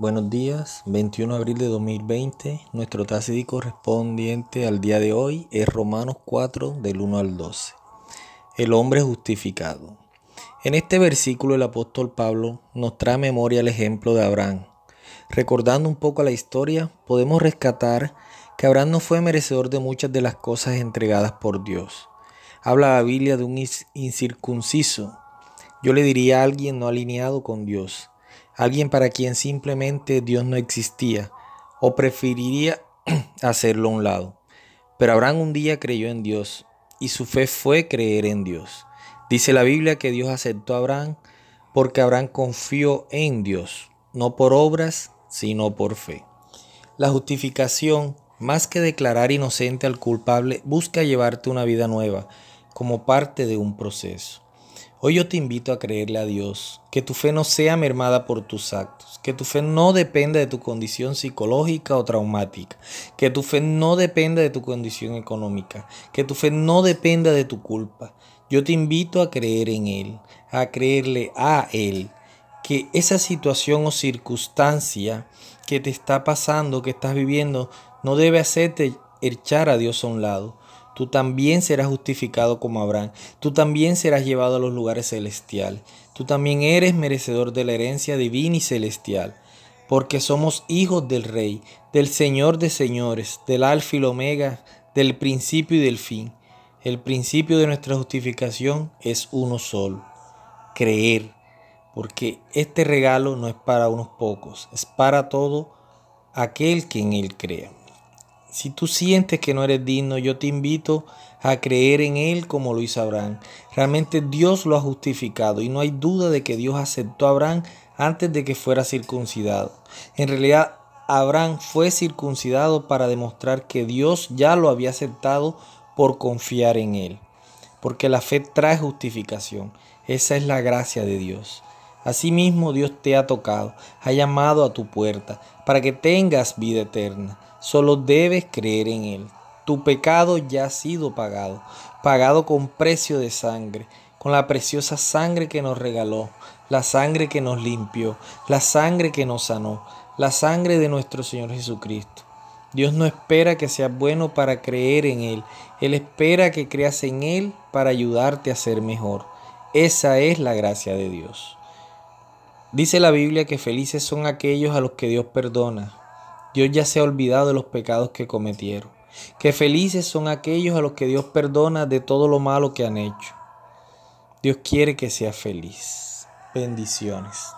Buenos días, 21 de abril de 2020. Nuestro TACD correspondiente al día de hoy es Romanos 4 del 1 al 12. El hombre justificado. En este versículo el apóstol Pablo nos trae memoria el ejemplo de Abraham. Recordando un poco la historia, podemos rescatar que Abraham no fue merecedor de muchas de las cosas entregadas por Dios. Habla la Biblia de un incircunciso. Yo le diría a alguien no alineado con Dios alguien para quien simplemente Dios no existía o preferiría hacerlo a un lado. Pero Abraham un día creyó en Dios y su fe fue creer en Dios. Dice la Biblia que Dios aceptó a Abraham porque Abraham confió en Dios, no por obras, sino por fe. La justificación, más que declarar inocente al culpable, busca llevarte una vida nueva como parte de un proceso. Hoy yo te invito a creerle a Dios, que tu fe no sea mermada por tus actos, que tu fe no dependa de tu condición psicológica o traumática, que tu fe no dependa de tu condición económica, que tu fe no dependa de tu culpa. Yo te invito a creer en Él, a creerle a Él, que esa situación o circunstancia que te está pasando, que estás viviendo, no debe hacerte echar a Dios a un lado tú también serás justificado como Abraham, tú también serás llevado a los lugares celestiales, tú también eres merecedor de la herencia divina y celestial, porque somos hijos del Rey, del Señor de señores, del Alfa y Omega, del principio y del fin. El principio de nuestra justificación es uno solo, creer, porque este regalo no es para unos pocos, es para todo aquel que en él crea. Si tú sientes que no eres digno, yo te invito a creer en Él como lo hizo Abraham. Realmente Dios lo ha justificado y no hay duda de que Dios aceptó a Abraham antes de que fuera circuncidado. En realidad, Abraham fue circuncidado para demostrar que Dios ya lo había aceptado por confiar en Él. Porque la fe trae justificación. Esa es la gracia de Dios. Asimismo, Dios te ha tocado, ha llamado a tu puerta para que tengas vida eterna. Solo debes creer en Él. Tu pecado ya ha sido pagado, pagado con precio de sangre, con la preciosa sangre que nos regaló, la sangre que nos limpió, la sangre que nos sanó, la sangre de nuestro Señor Jesucristo. Dios no espera que seas bueno para creer en Él, Él espera que creas en Él para ayudarte a ser mejor. Esa es la gracia de Dios. Dice la Biblia que felices son aquellos a los que Dios perdona, Dios ya se ha olvidado de los pecados que cometieron. Que felices son aquellos a los que Dios perdona de todo lo malo que han hecho. Dios quiere que seas feliz. Bendiciones.